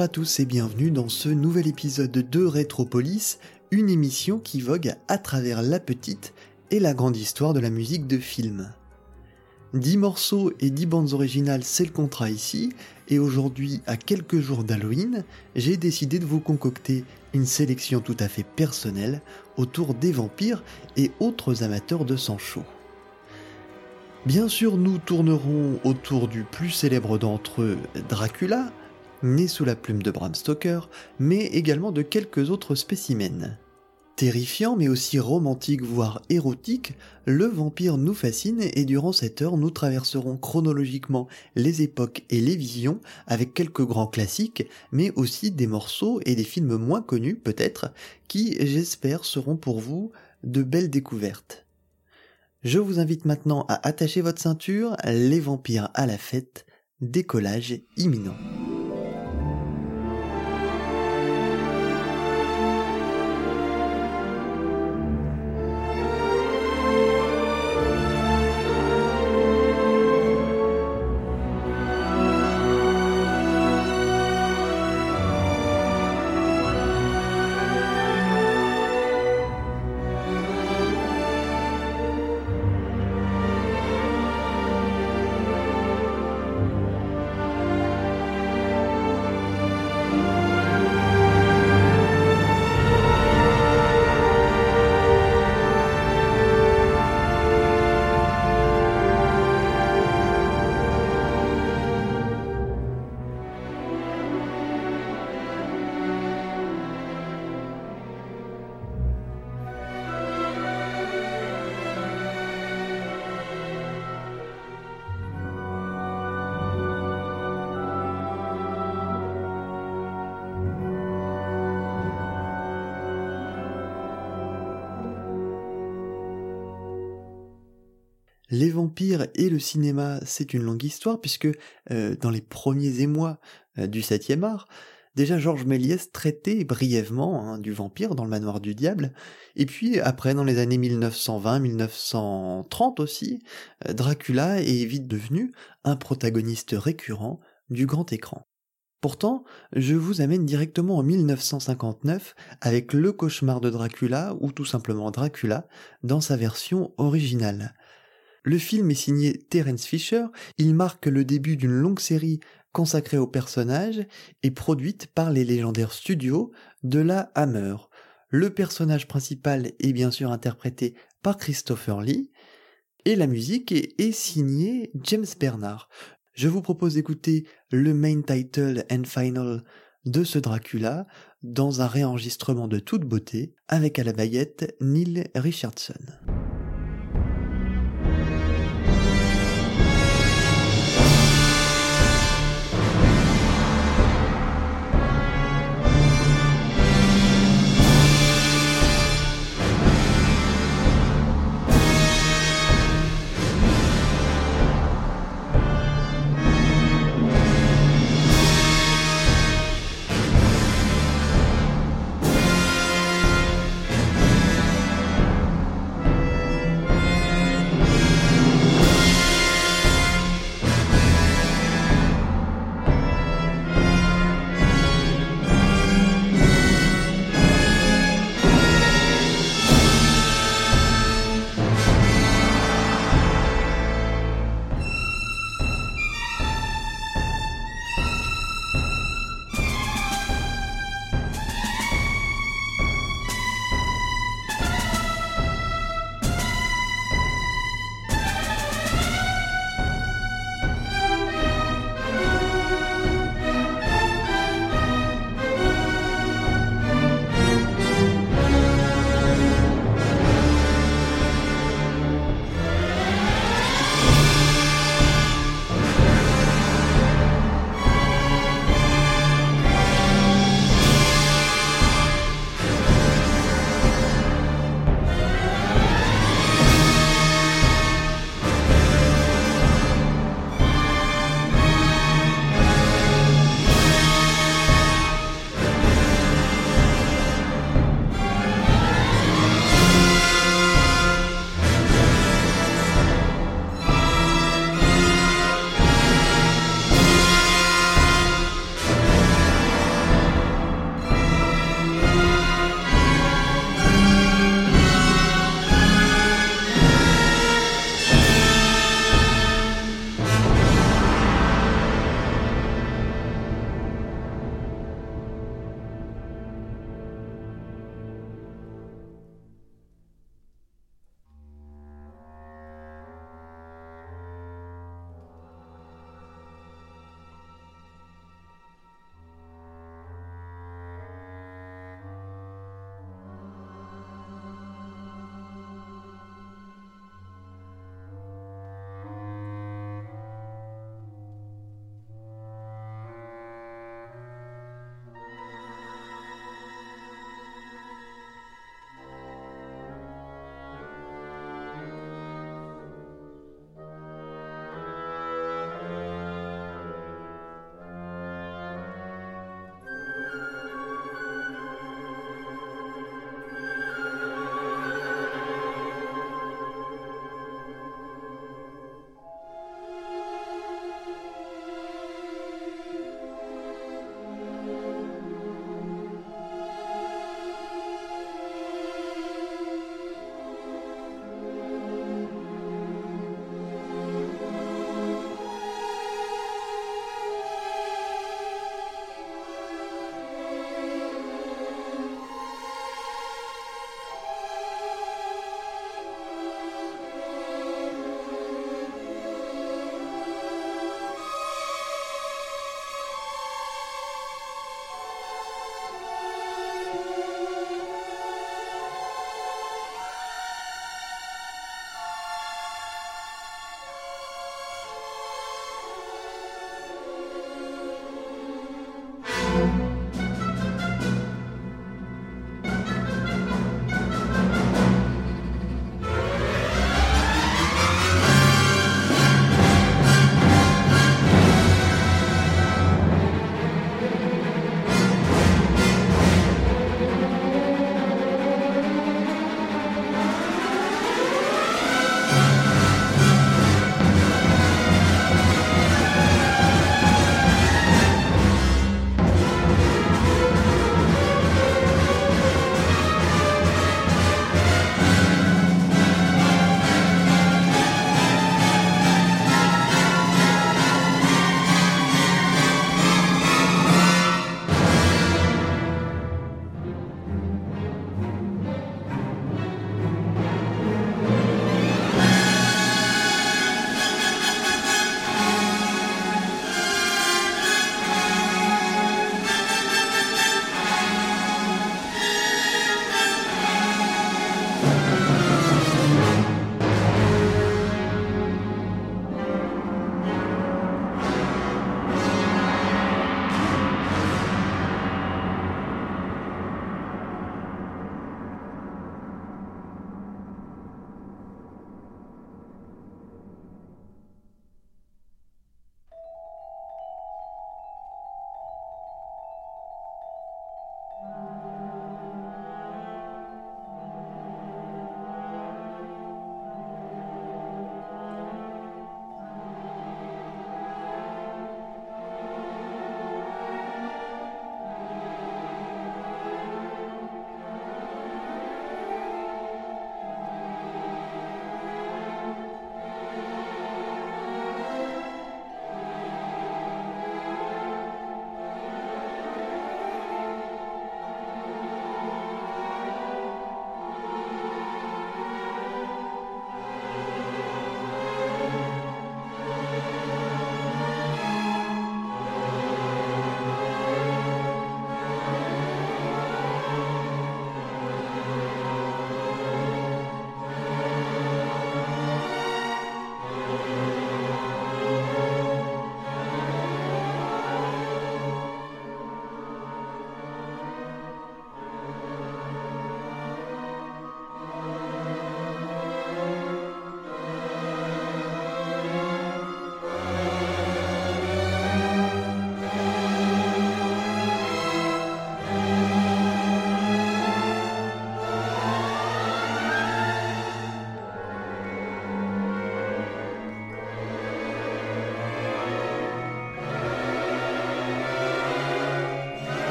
À tous et bienvenue dans ce nouvel épisode de Rétropolis, une émission qui vogue à travers la petite et la grande histoire de la musique de film. 10 morceaux et 10 bandes originales, c'est le contrat ici, et aujourd'hui, à quelques jours d'Halloween, j'ai décidé de vous concocter une sélection tout à fait personnelle autour des vampires et autres amateurs de sang chaud. Bien sûr, nous tournerons autour du plus célèbre d'entre eux, Dracula, né sous la plume de Bram Stoker, mais également de quelques autres spécimens. Terrifiant mais aussi romantique voire érotique, le vampire nous fascine et durant cette heure nous traverserons chronologiquement les époques et les visions avec quelques grands classiques mais aussi des morceaux et des films moins connus peut-être qui j'espère seront pour vous de belles découvertes. Je vous invite maintenant à attacher votre ceinture, les vampires à la fête, décollage imminent. Les vampires et le cinéma, c'est une longue histoire puisque euh, dans les premiers émois euh, du 7e art, déjà Georges Méliès traitait brièvement hein, du vampire dans le manoir du diable, et puis après dans les années 1920-1930 aussi, euh, Dracula est vite devenu un protagoniste récurrent du grand écran. Pourtant, je vous amène directement en 1959 avec Le cauchemar de Dracula ou tout simplement Dracula dans sa version originale. Le film est signé Terence Fisher, il marque le début d'une longue série consacrée au personnage et produite par les légendaires studios de la Hammer. Le personnage principal est bien sûr interprété par Christopher Lee et la musique est, signée James Bernard. Je vous propose d'écouter le main title and final de ce Dracula dans un réenregistrement de toute beauté avec à la baguette Neil Richardson.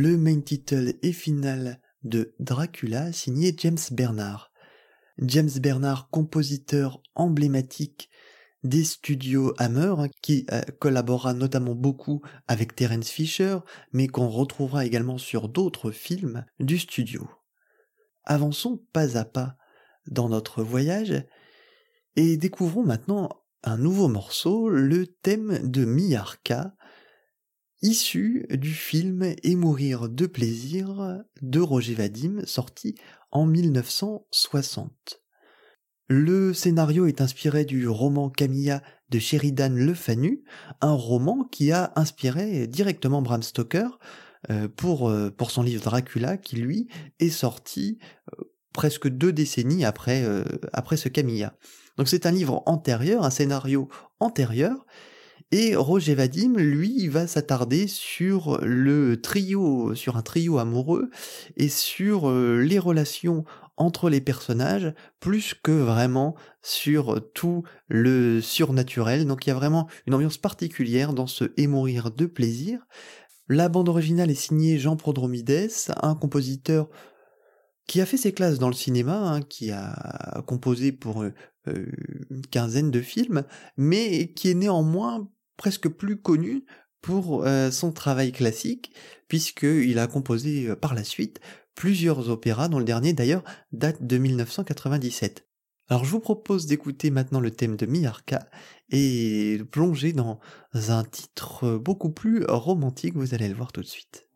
Le main title et final de Dracula signé James Bernard. James Bernard, compositeur emblématique des studios Hammer, hein, qui euh, collabora notamment beaucoup avec Terence Fisher, mais qu'on retrouvera également sur d'autres films du studio. Avançons pas à pas dans notre voyage et découvrons maintenant un nouveau morceau, le thème de Miarka, issu du film Et mourir de plaisir de Roger Vadim, sorti en 1960. Le scénario est inspiré du roman Camilla de Sheridan Le Fanu, un roman qui a inspiré directement Bram Stoker euh, pour, euh, pour son livre Dracula, qui lui est sorti euh, presque deux décennies après ce Camilla. Donc c'est un livre antérieur, un scénario antérieur, et Roger Vadim, lui, va s'attarder sur le trio, sur un trio amoureux et sur euh, les relations entre les personnages, plus que vraiment sur tout le surnaturel. Donc il y a vraiment une ambiance particulière dans ce Et mourir de plaisir. La bande originale est signée Jean Prodromides, un compositeur qui a fait ses classes dans le cinéma, hein, qui a composé pour euh, une quinzaine de films, mais qui est néanmoins presque plus connu pour euh, son travail classique, puisqu'il a composé euh, par la suite plusieurs opéras, dont le dernier d'ailleurs date de 1997. Alors je vous propose d'écouter maintenant le thème de Miarka et de plonger dans un titre beaucoup plus romantique, vous allez le voir tout de suite.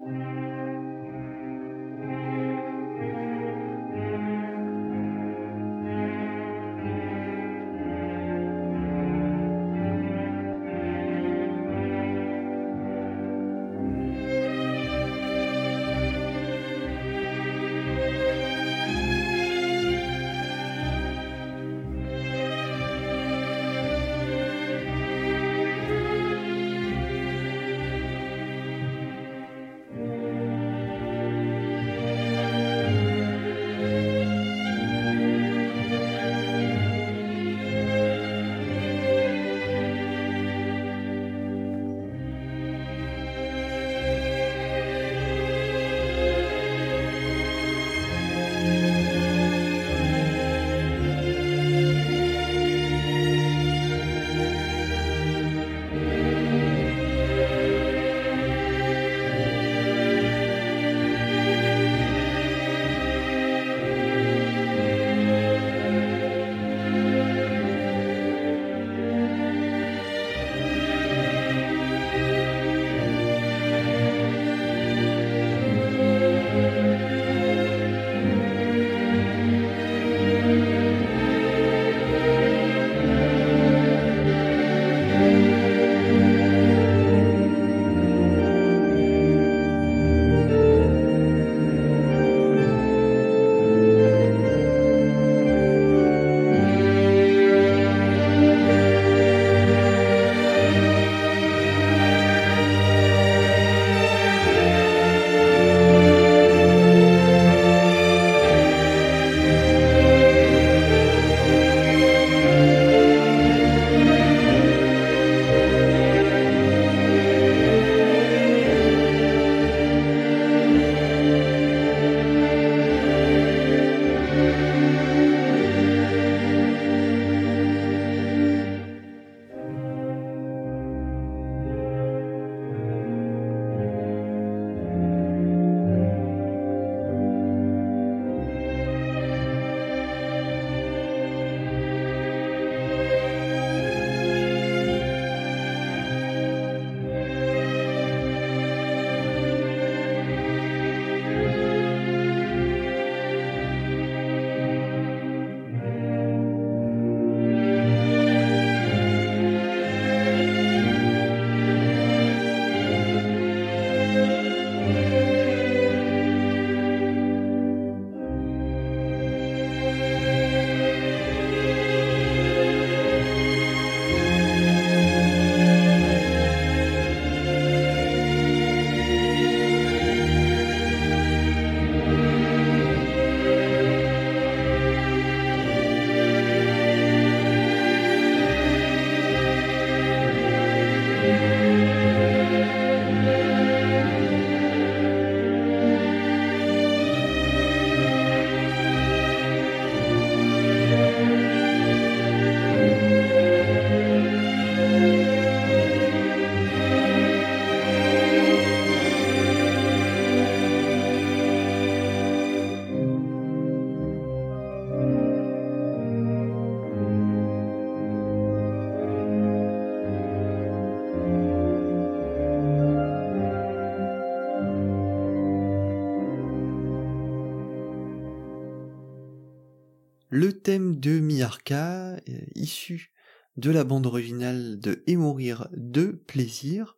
De Miarca, euh, issu de la bande originale de Et mourir de plaisir,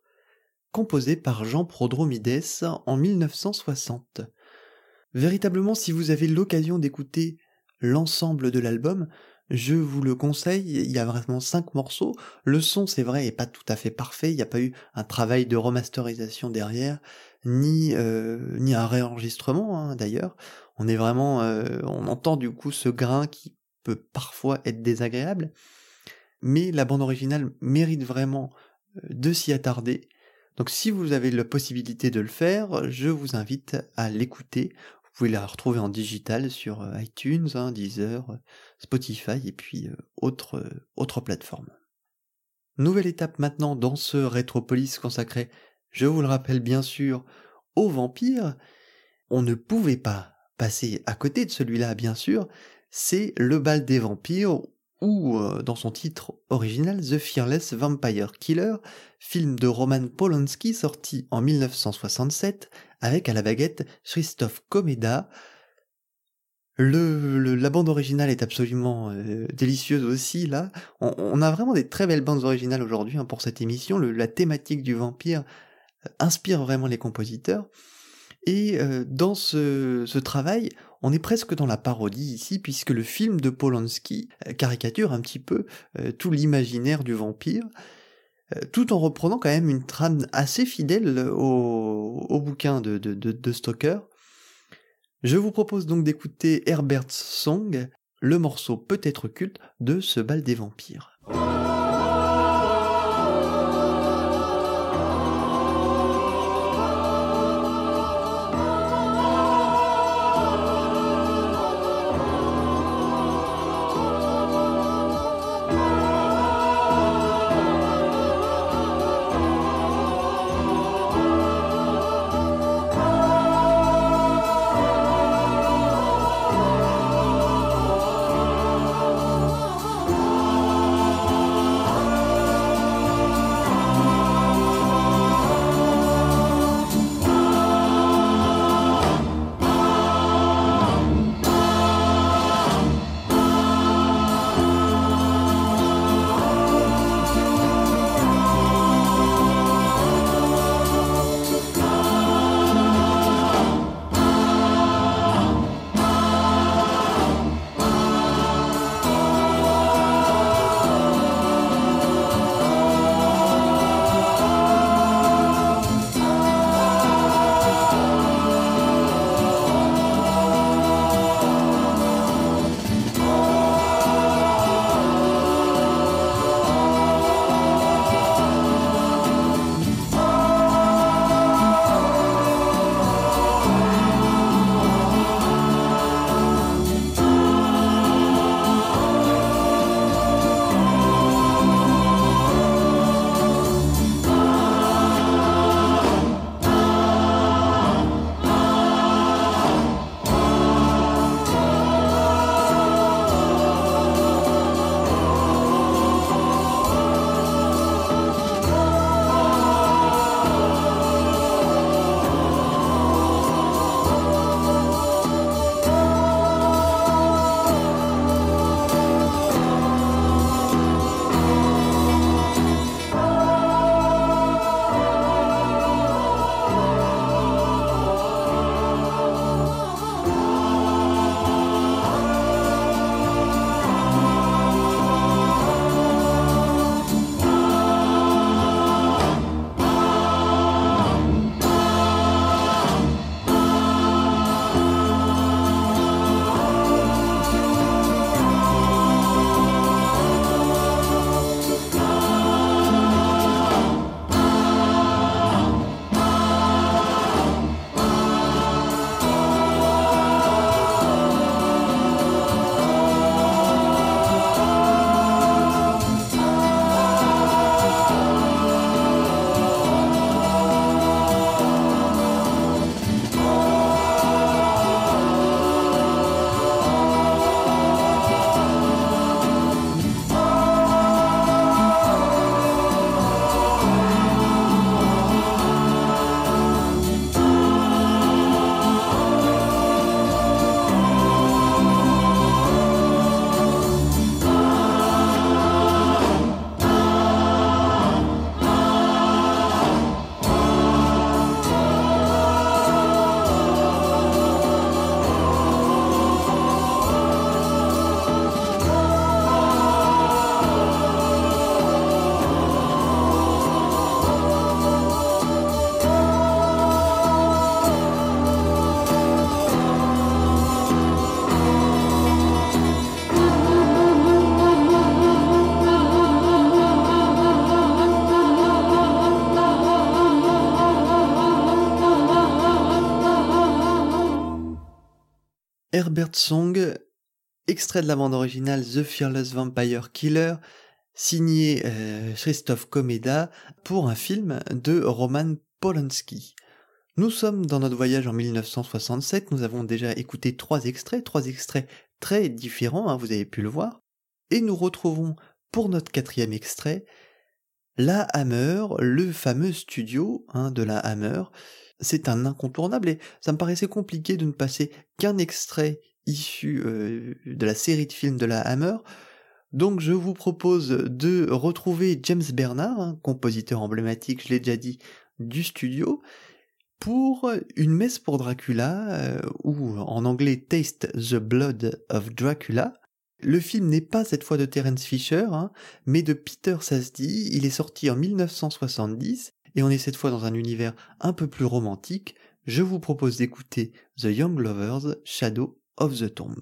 composé par Jean Prodromides en 1960. Véritablement, si vous avez l'occasion d'écouter l'ensemble de l'album, je vous le conseille, il y a vraiment cinq morceaux. Le son, c'est vrai, est pas tout à fait parfait. Il n'y a pas eu un travail de remasterisation derrière, ni euh, ni un réenregistrement hein, d'ailleurs. On est vraiment, euh, on entend du coup ce grain qui parfois être désagréable, mais la bande originale mérite vraiment de s'y attarder. Donc si vous avez la possibilité de le faire, je vous invite à l'écouter. Vous pouvez la retrouver en digital sur iTunes, hein, Deezer, Spotify et puis autres, autres plateformes. Nouvelle étape maintenant dans ce Rétropolis consacré, je vous le rappelle bien sûr, aux vampires. On ne pouvait pas passer à côté de celui-là, bien sûr. C'est Le bal des vampires ou euh, dans son titre original The Fearless Vampire Killer, film de Roman Polanski sorti en 1967 avec à la baguette Christophe Komeda. Le, la bande originale est absolument euh, délicieuse aussi là. On, a vraiment des très belles bandes originales aujourd'hui hein, pour cette émission. la thématique du vampire euh, inspire vraiment les compositeurs. Et dans ce, ce, travail, on est presque dans la parodie ici, puisque le film de Polanski euh, caricature un petit peu euh, tout l'imaginaire du vampire, euh, tout en reprenant quand même une trame assez fidèle au, bouquin de, de, de, Stoker. Je vous propose donc d'écouter Herbert's Song, le morceau peut-être culte de ce bal des vampires. Herbert Song, extrait de la bande originale The Fearless Vampire Killer, signé euh, Christophe Komeda pour un film de Roman Polanski. Nous sommes dans notre voyage en 1967, nous avons déjà écouté trois extraits, trois extraits très différents, hein, vous avez pu le voir, et nous retrouvons pour notre quatrième extrait la Hammer, le fameux studio hein, de la Hammer. C'est un incontournable et ça me paraissait compliqué de ne passer qu'un extrait issu euh, de la série de films de la Hammer. Donc je vous propose de retrouver James Bernard, hein, compositeur emblématique, je l'ai déjà dit, du studio, pour une messe pour Dracula, euh, ou en anglais Taste the Blood of Dracula. Le film n'est pas cette fois de Terence Fisher, hein, mais de Peter Sasdy. Il est sorti en 1970 et on est cette fois dans un univers un peu plus romantique. Je vous propose d'écouter The Young Lovers Shadow of the Tomb.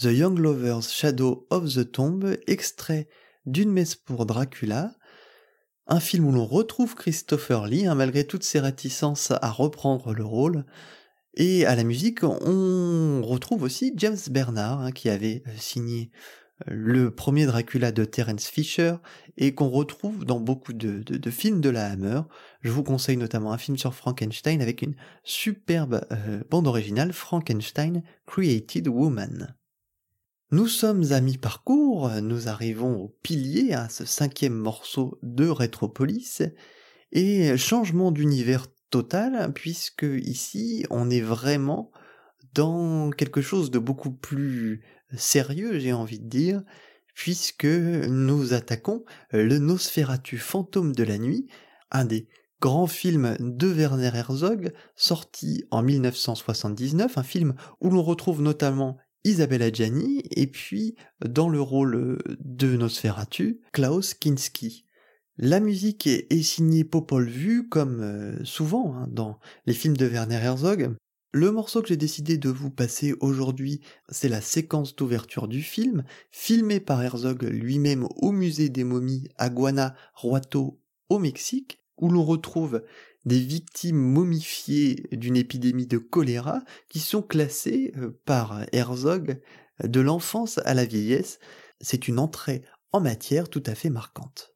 The Young Lovers Shadow of the Tomb, extrait d'une messe pour Dracula, un film où l'on retrouve Christopher Lee, hein, malgré toutes ses réticences à reprendre le rôle, et à la musique, on retrouve aussi James Bernard, hein, qui avait euh, signé euh, le premier Dracula de Terence Fisher et qu'on retrouve dans beaucoup de, films de la Hammer. Je vous conseille notamment un film sur Frankenstein avec une superbe euh, bande originale, Frankenstein Created Woman. Nous sommes à mi-parcours, nous arrivons au pilier, à ce cinquième morceau de Retropolis, et changement d'univers total, puisque ici on est vraiment dans quelque chose de beaucoup plus sérieux, j'ai envie de dire, puisque nous attaquons le Nosferatu fantôme de la nuit, un des grands films de Werner Herzog, sorti en 1979, un film où l'on retrouve notamment Isabella Gianni, et puis, dans le rôle de Nosferatu, Klaus Kinski. La musique est signée Popol Vuh, comme euh, souvent hein, dans les films de Werner Herzog. Le morceau que j'ai décidé de vous passer aujourd'hui, c'est la séquence d'ouverture du film, filmé par Herzog lui-même au musée des momies à Guanajuato, au Mexique, où l'on retrouve des victimes momifiées d'une épidémie de choléra qui sont classées euh, par Herzog de l'enfance à la vieillesse. C'est une entrée en matière tout à fait marquante.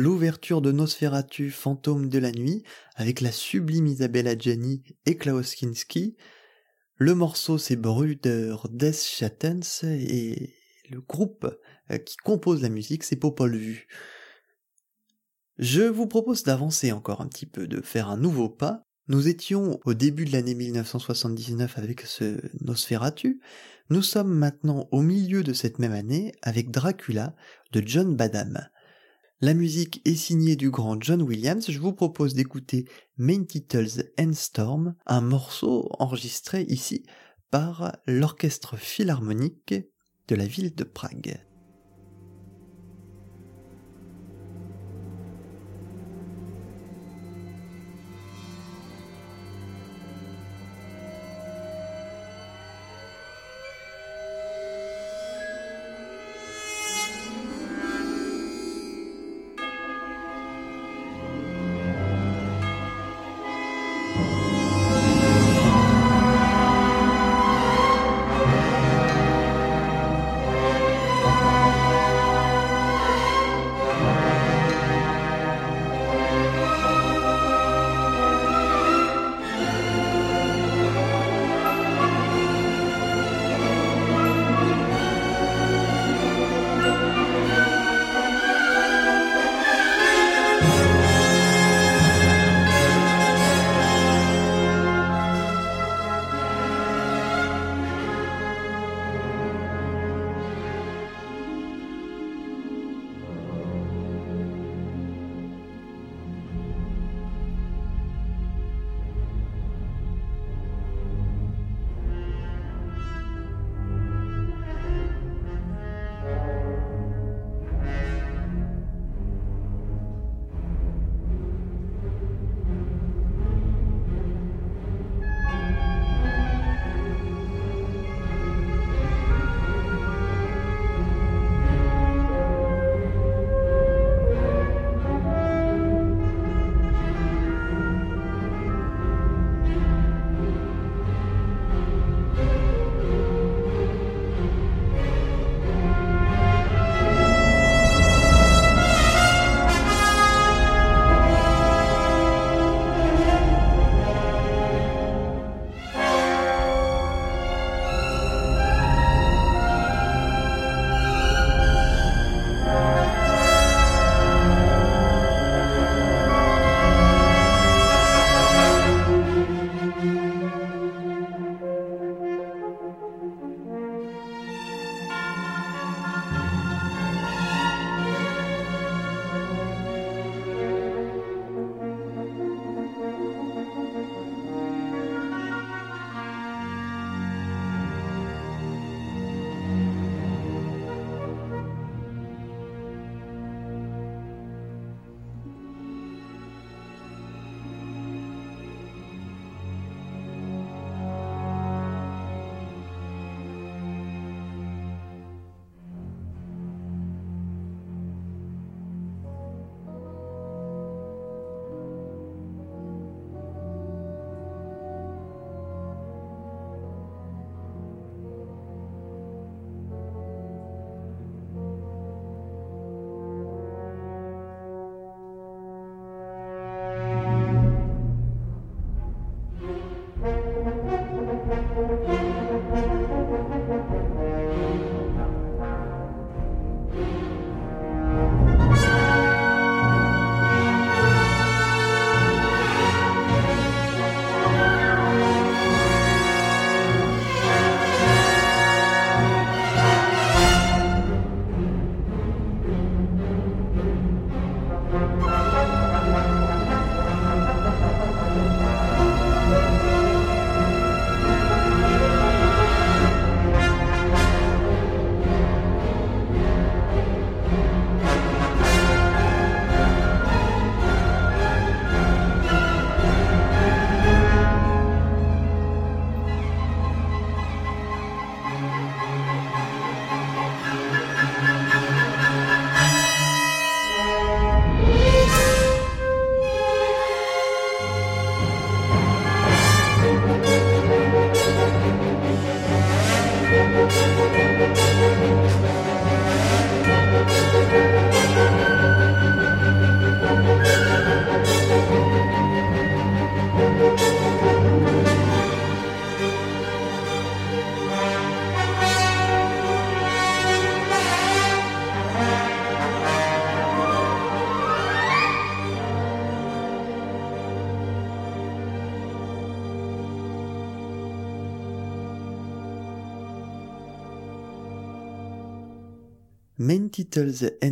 L'ouverture de Nosferatu Fantôme de la nuit avec la sublime Isabella Gianni et Klaus Kinski. Le morceau c'est Bruder des Schattens et le groupe euh, qui compose la musique c'est Popol Vuh. Je vous propose d'avancer encore un petit peu, de faire un nouveau pas. Nous étions au début de l'année 1979 avec ce Nosferatu. Nous sommes maintenant au milieu de cette même année avec Dracula de John Badham. La musique est signée du grand John Williams. Je vous propose d'écouter Main Titles and Storm, un morceau enregistré ici par l'orchestre philharmonique de la ville de Prague.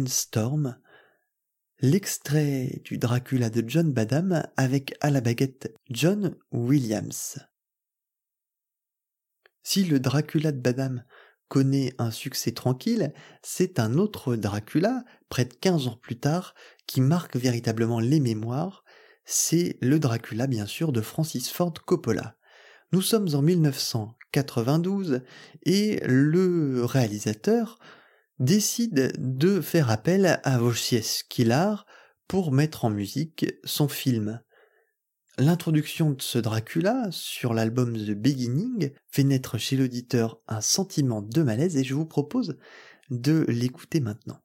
Storm, l'extrait du Dracula de John Badham avec à la baguette John Williams. Si le Dracula de Badham connaît un succès tranquille, c'est un autre Dracula, près de 15 ans plus tard, qui marque véritablement les mémoires, c'est le Dracula bien sûr de Francis Ford Coppola. Nous sommes en 1992 et le réalisateur décide de faire appel à Wojciech Kilar pour mettre en musique son film. L'introduction de ce Dracula sur l'album The Beginning fait naître chez l'auditeur un sentiment de malaise et je vous propose de l'écouter maintenant.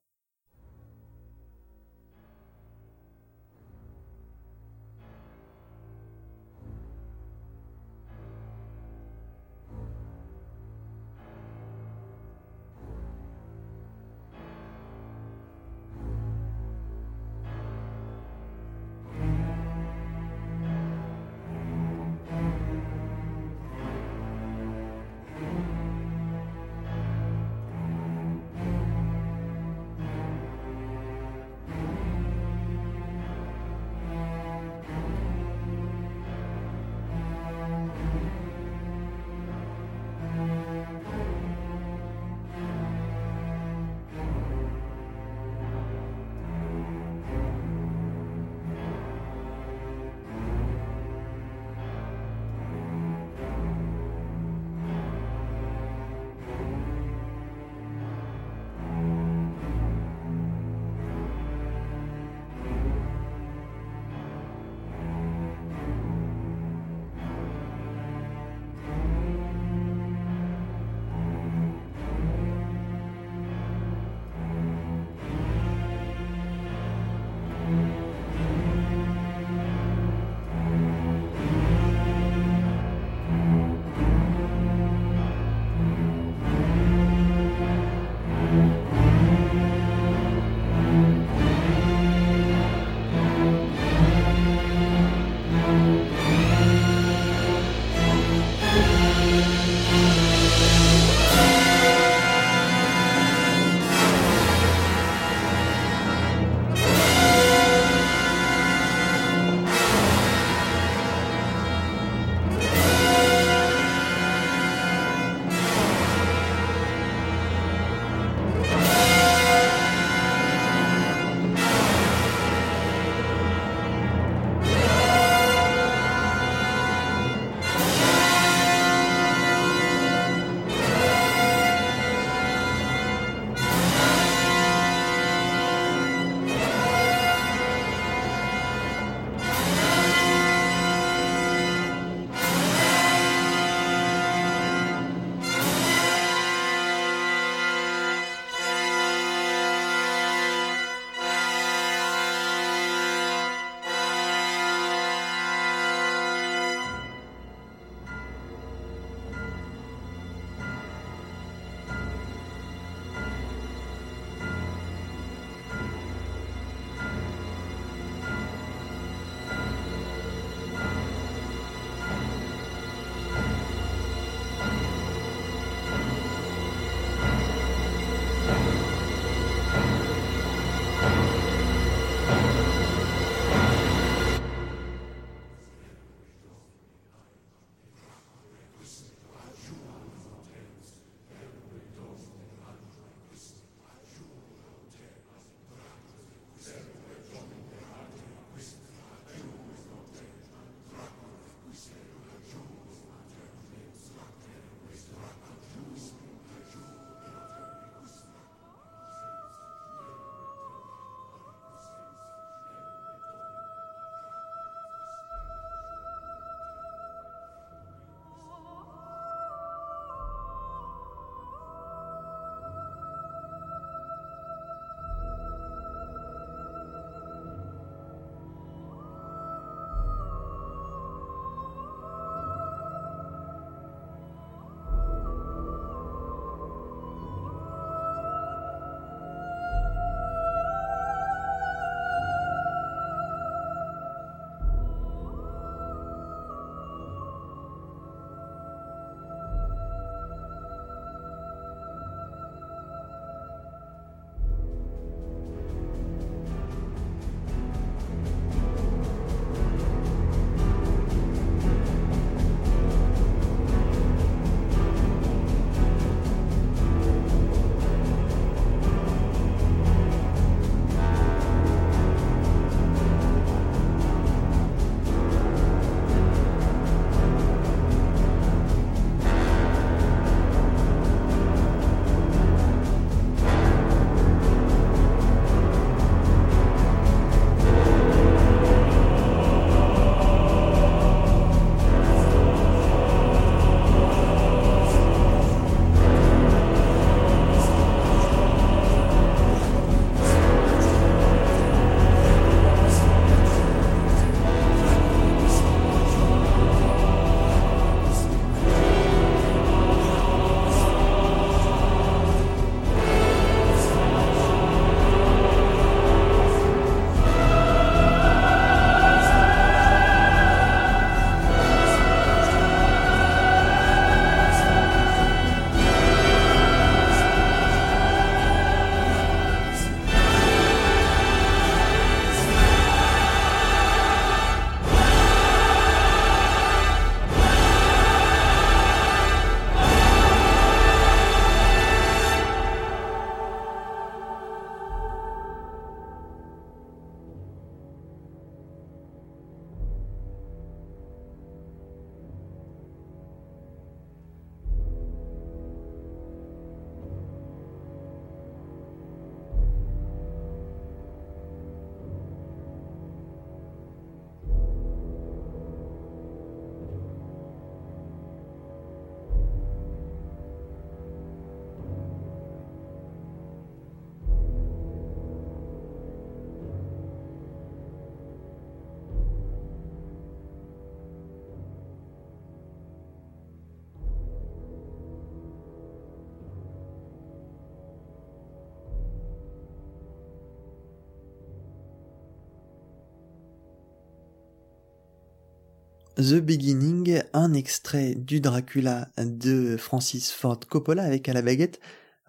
The Beginning, un extrait du Dracula de Francis Ford Coppola avec à la baguette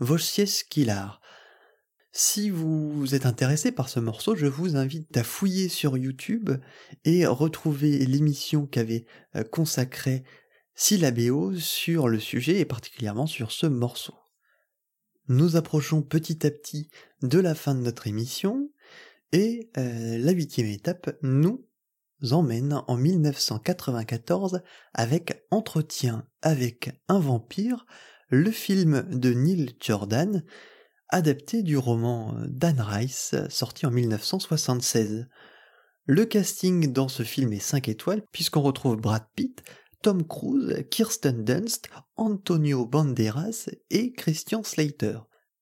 Wojciech Kilar. Si vous êtes intéressé par ce morceau, je vous invite à fouiller sur YouTube et retrouver l'émission qu'avait euh, consacrée Syllabéo sur le sujet et particulièrement sur ce morceau. Nous approchons petit à petit de la fin de notre émission et euh, la huitième étape nous emmène en 1994 avec Entretien avec un vampire, le film de Neil Jordan, adapté du roman d'Anne Rice sorti en 1976. Le casting dans ce film est 5 étoiles puisqu'on retrouve Brad Pitt, Tom Cruise, Kirsten Dunst, Antonio Banderas et Christian Slater.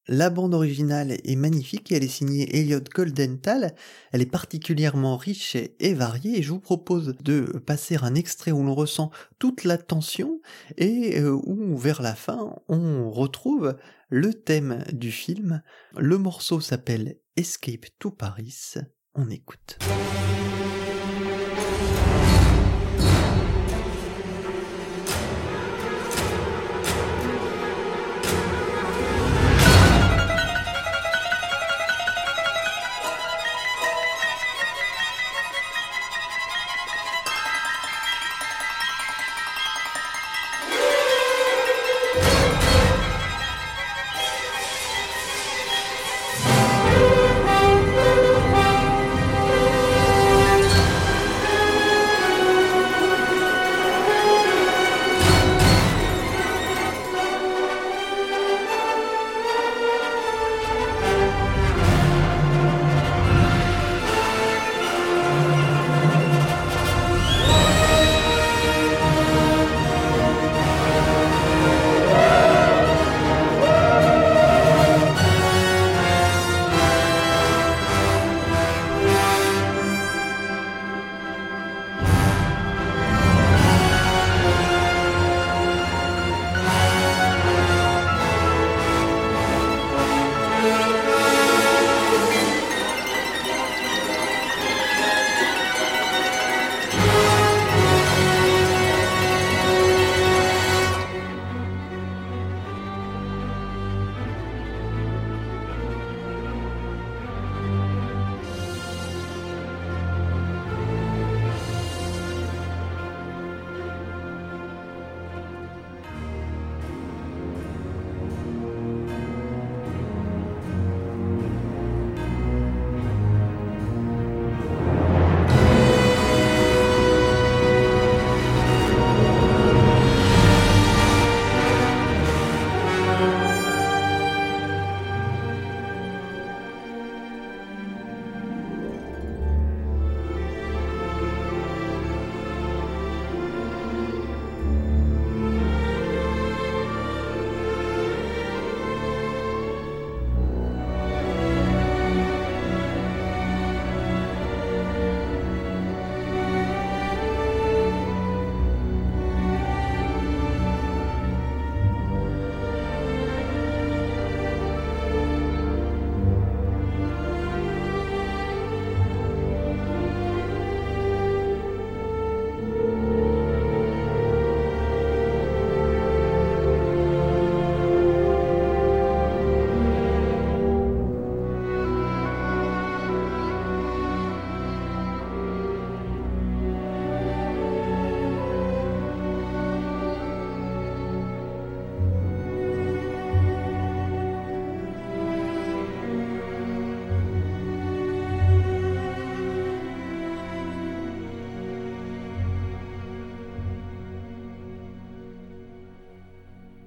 La bande originale est magnifique et elle est signée Elliot Goldenthal. Elle est particulièrement riche et variée et je vous propose de passer un extrait où l'on ressent toute la tension et euh, où vers la fin on retrouve le thème du film. Le morceau s'appelle Escape to Paris. On écoute.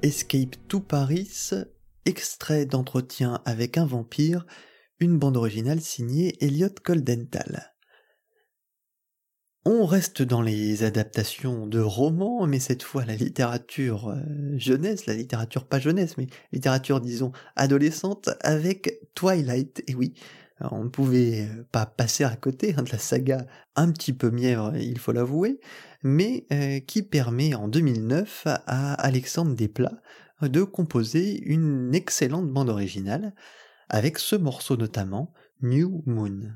Escape to Paris, extrait d'entretien avec un vampire, une bande originale signée Elliot Goldenthal. On reste dans les adaptations de romans, mais cette fois la littérature euh, jeunesse, la littérature pas jeunesse, mais littérature disons adolescente, avec Twilight, et oui, on ne pouvait pas passer à côté hein, de la saga un petit peu mièvre, il faut l'avouer, mais euh, qui permet en 2009 à Alexandre Desplat de composer une excellente bande originale, avec ce morceau notamment, New Moon.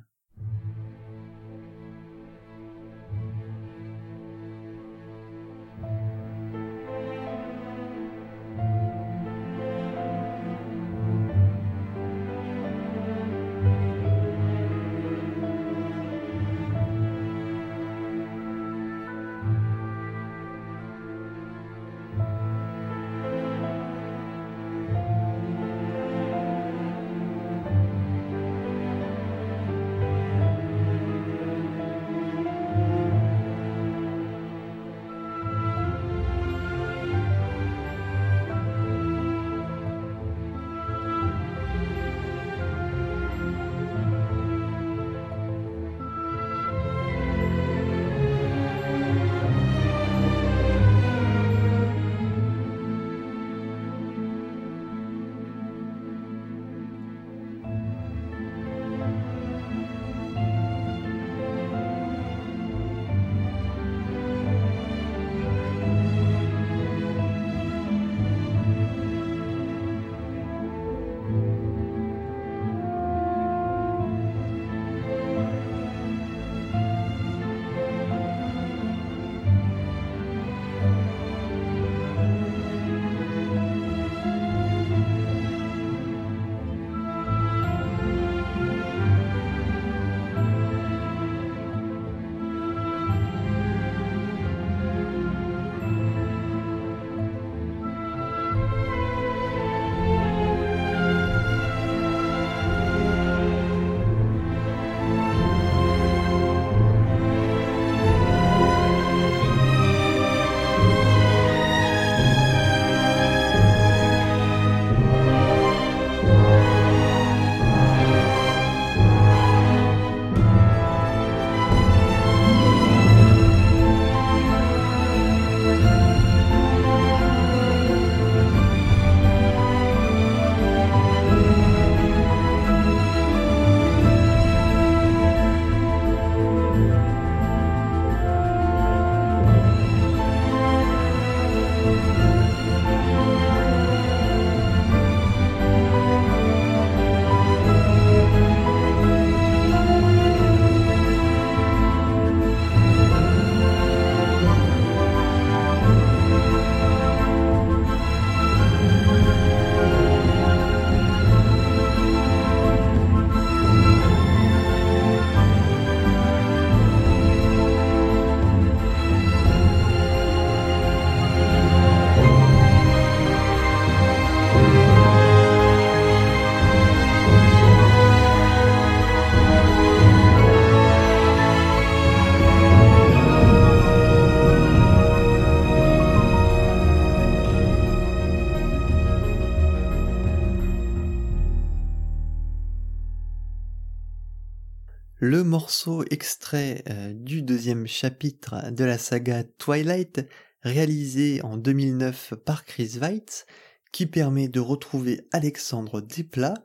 Morceau extrait euh, du deuxième chapitre de la saga Twilight, réalisé en 2009 par Chris Weitz, qui permet de retrouver Alexandre Desplat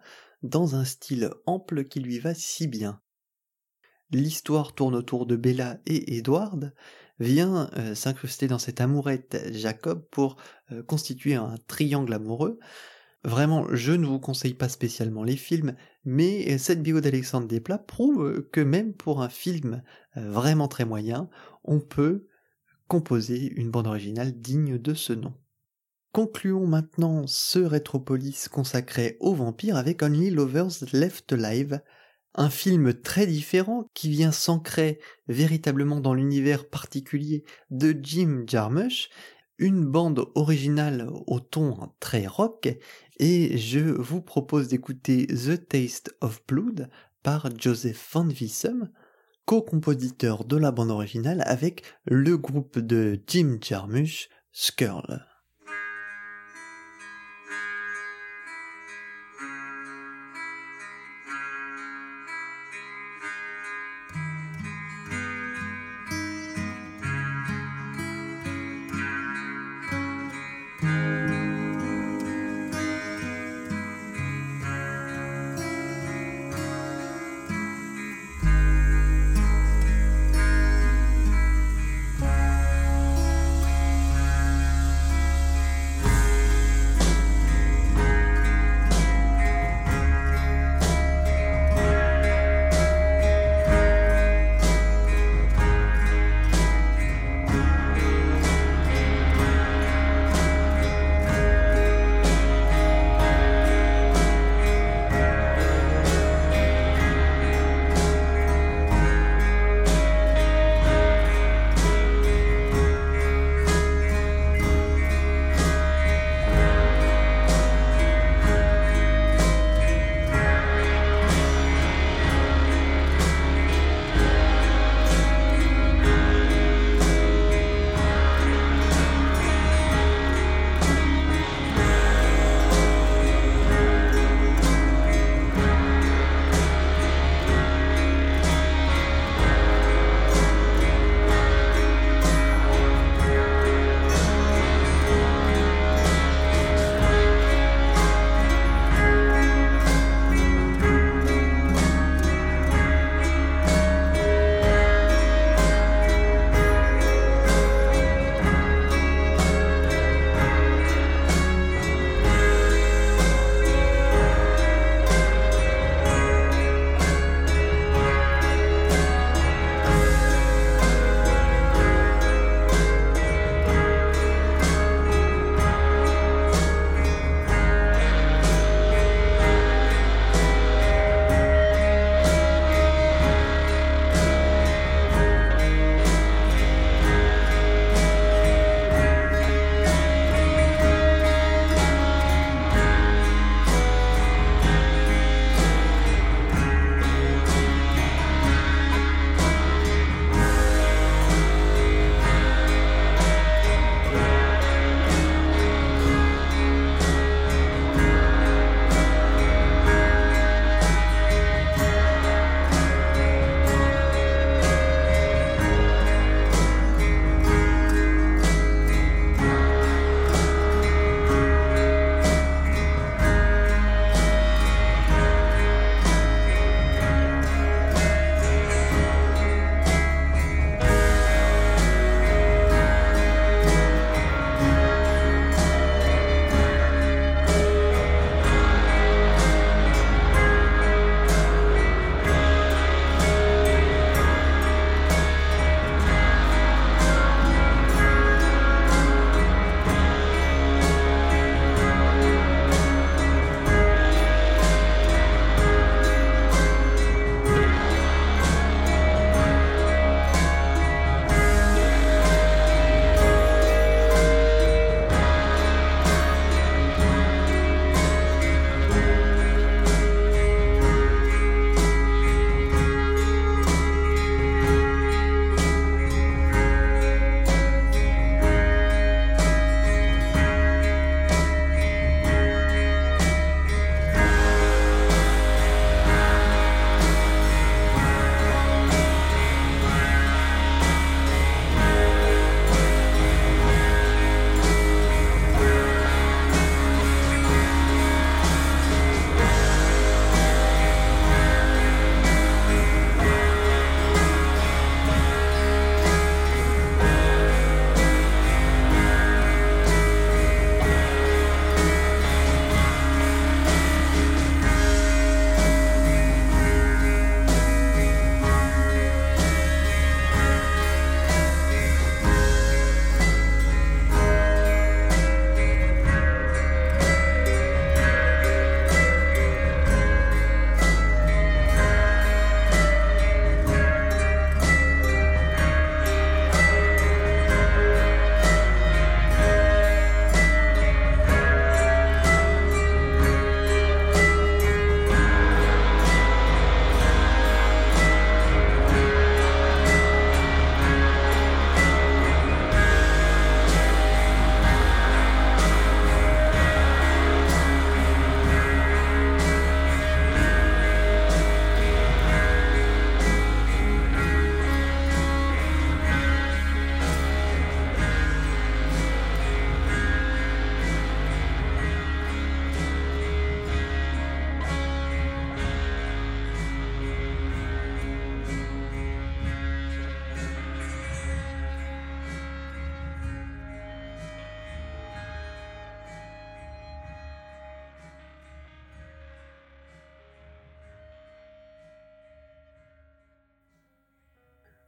dans un style ample qui lui va si bien. L'histoire tourne autour de Bella et Edward, vient euh, s'incruster dans cette amourette Jacob pour euh, constituer un triangle amoureux. Vraiment, je ne vous conseille pas spécialement les films, mais euh, cette bio d'Alexandre Desplat prouve que même pour un film vraiment très moyen, on peut composer une bande originale digne de ce nom. Concluons maintenant ce Rétropolis consacré aux vampires avec Only Lovers Left Alive, un film très différent qui vient s'ancrer véritablement dans l'univers particulier de Jim Jarmusch, une bande originale au ton très rock, et je vous propose d'écouter The Taste of Blood par Joseph Van Wissem, co-compositeur de la bande originale avec le groupe de Jim Jarmusch, Skirl.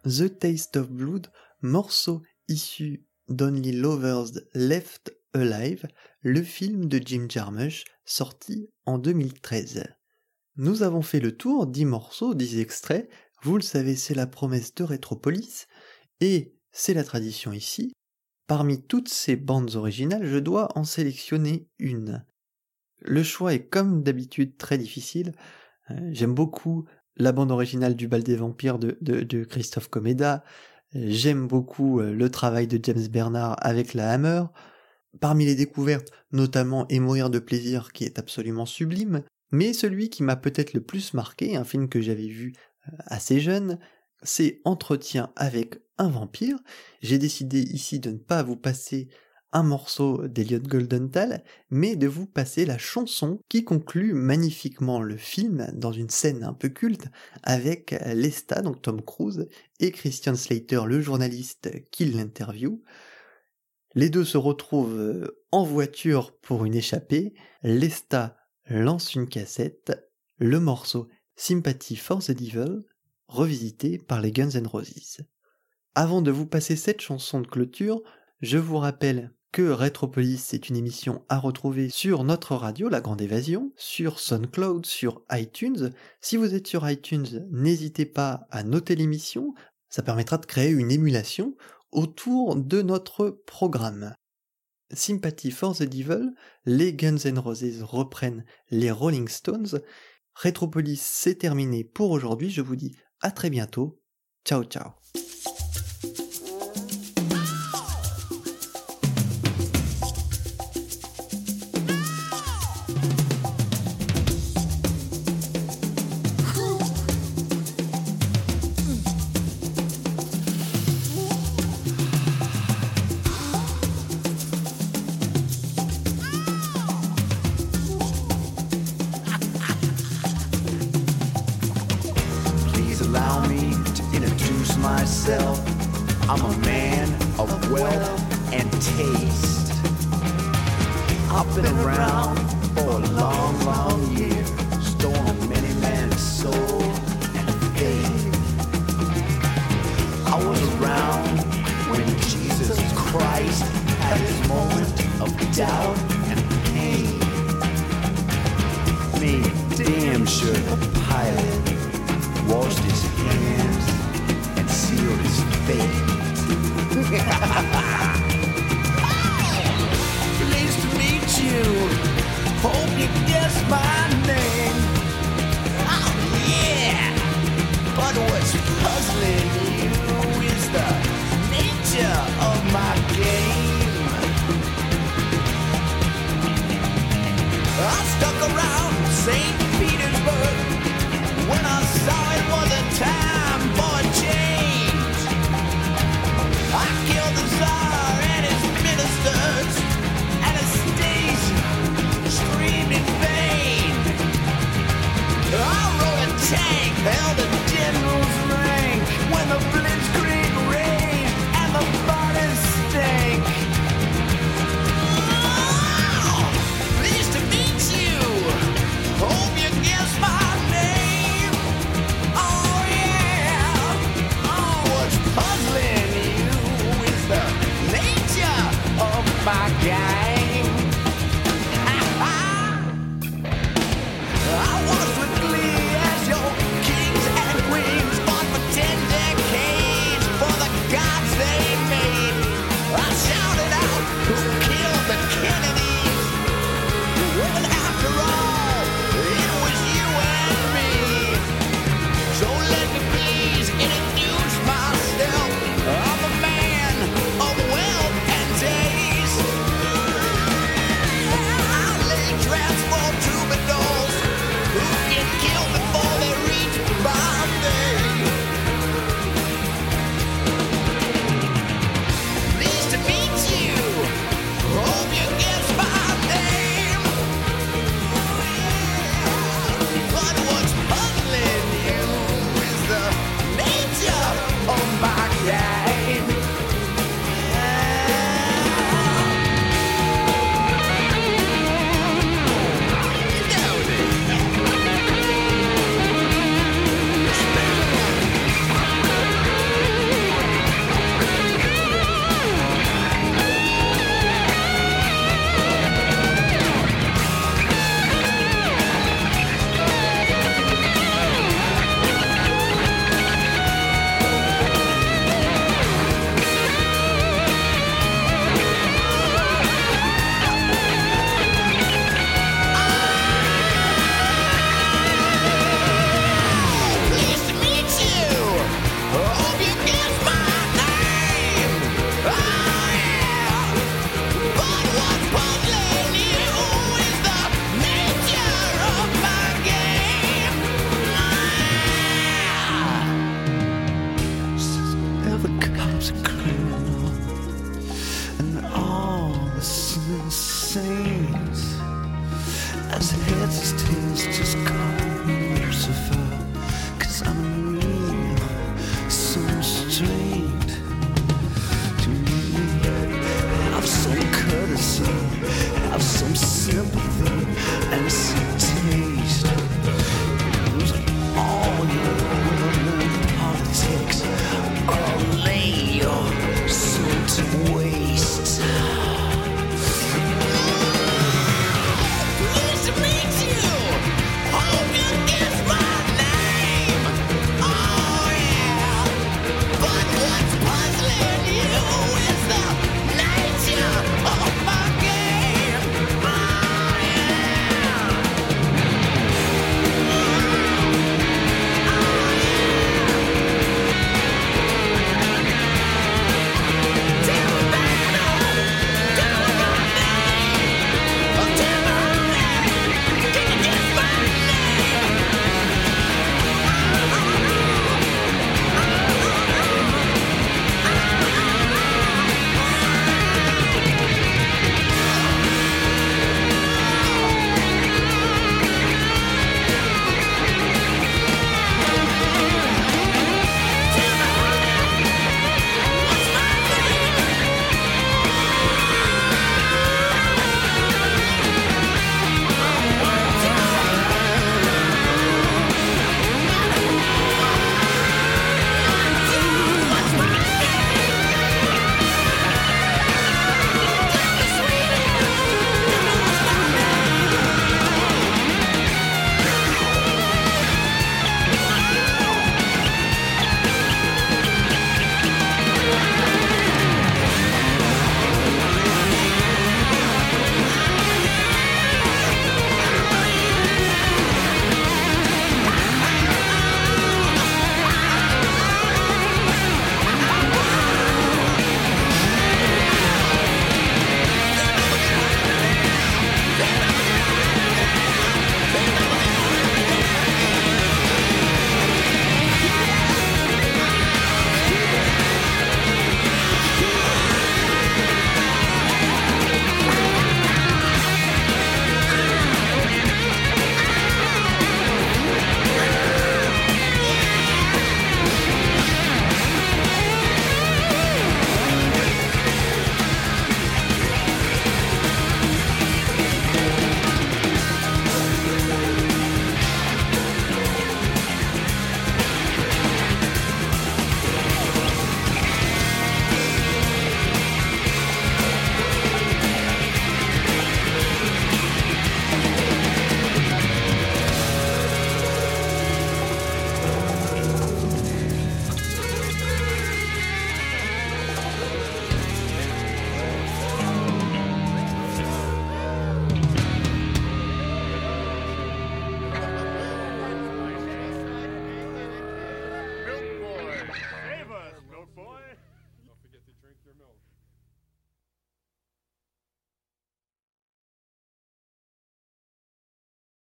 The Taste of Blood, morceau issu d'Only Lovers Left Alive, le film de Jim Jarmusch sorti en 2013. Nous avons fait le tour, 10 morceaux, 10 extraits, vous le savez c'est la promesse de Retropolis, et c'est la tradition ici, parmi toutes ces bandes originales je dois en sélectionner une. Le choix est comme d'habitude très difficile, euh, j'aime beaucoup la bande originale du Bal des Vampires de, Christophe Comeda, j'aime beaucoup euh, le travail de James Bernard avec la Hammer, parmi les découvertes, notamment Et mourir de plaisir qui est absolument sublime, mais celui qui m'a peut-être le plus marqué, un film que j'avais vu euh, assez jeune, c'est Entretien avec un vampire. J'ai décidé ici de ne pas vous passer un morceau d'Eliot Goldenthal, mais de vous passer la chanson qui conclut magnifiquement le film dans une scène un peu culte avec Lesta, donc Tom Cruise, et Christian Slater, le journaliste qui l'interview. Les deux se retrouvent euh, en voiture pour une échappée. Lesta lance une cassette, le morceau Sympathy for the Devil, revisité par les Guns N' Roses. Avant de vous passer cette chanson de clôture, je vous rappelle que Retropolis est une émission à retrouver sur notre radio La Grande Évasion, sur SoundCloud, sur iTunes. Si vous êtes sur iTunes, n'hésitez pas à noter l'émission, ça permettra de créer une émulation autour de notre programme. Sympathy for the Devil, les Guns N' Roses reprennent les Rolling Stones. Retropolis, c'est terminé pour aujourd'hui. Je vous dis à très bientôt. Ciao ciao.